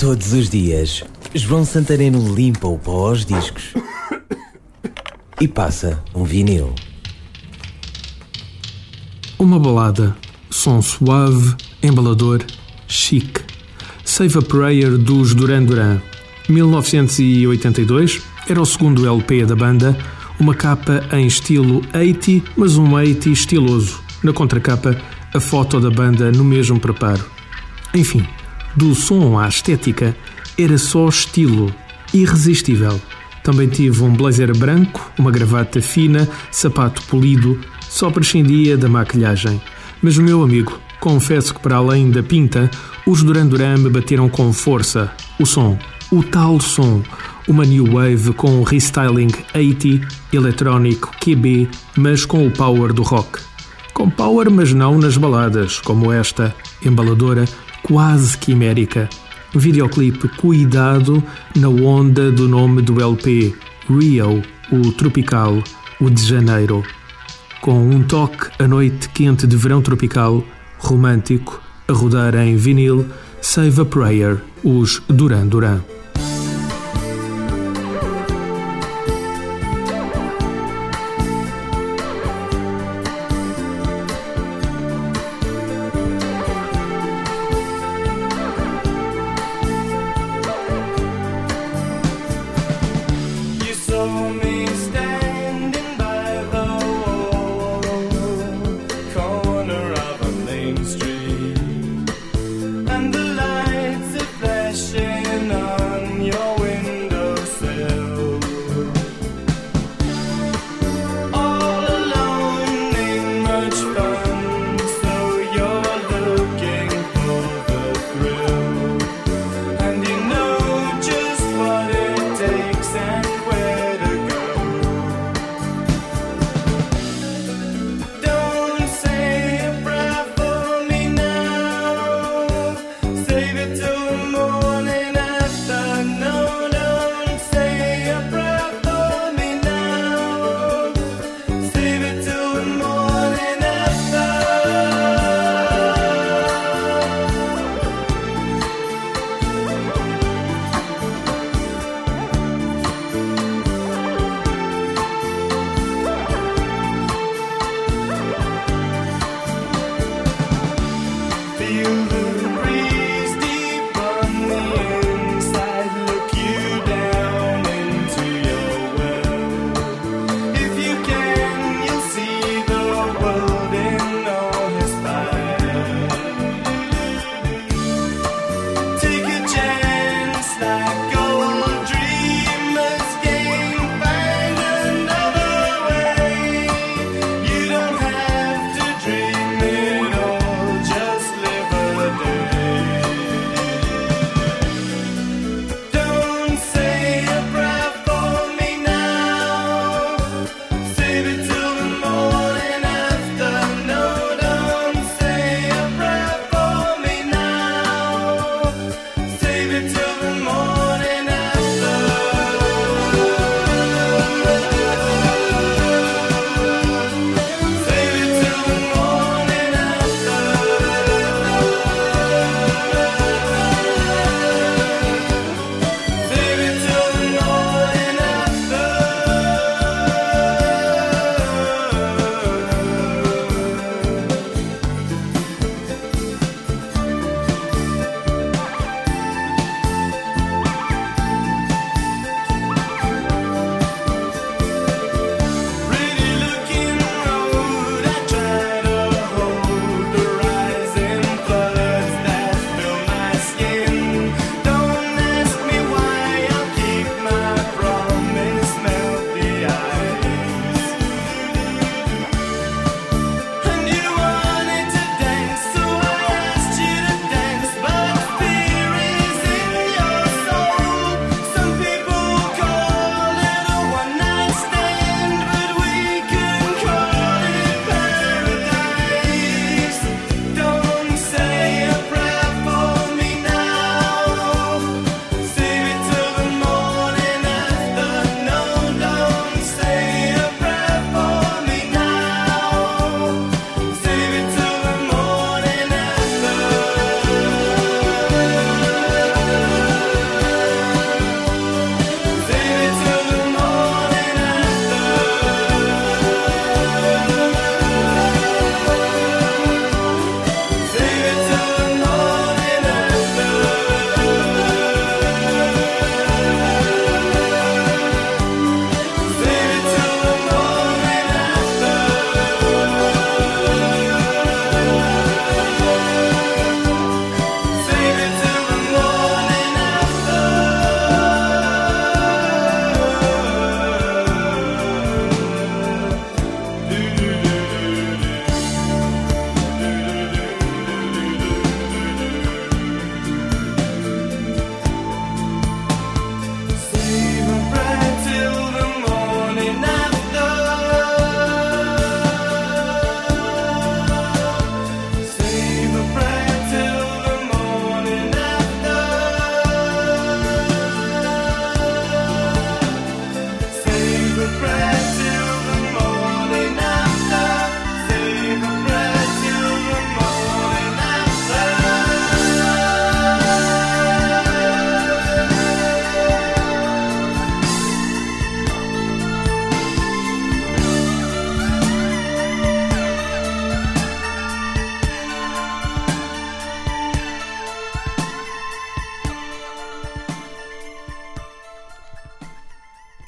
Todos os dias, João Santareno limpa o pó aos discos e passa um vinil. Uma balada, som suave, embalador, chique. Save a Prayer dos Duran Duran. 1982 era o segundo LP da banda, uma capa em estilo 80, mas um 80 estiloso. Na contracapa, a foto da banda no mesmo preparo. Enfim, do som à estética, era só estilo, irresistível. Também tive um blazer branco, uma gravata fina, sapato polido, só prescindia da maquilhagem. Mas, meu amigo, confesso que para além da pinta, os Duran Duran me bateram com força. O som, o tal som, uma new wave com restyling 80, eletrónico, QB, mas com o power do rock. Com power, mas não nas baladas, como esta, embaladora, quase quimérica. Videoclipe cuidado na onda do nome do LP, Rio, o tropical, o de janeiro. Com um toque a noite quente de verão tropical, romântico, a rodar em vinil, Save a Prayer, os Duran Duran.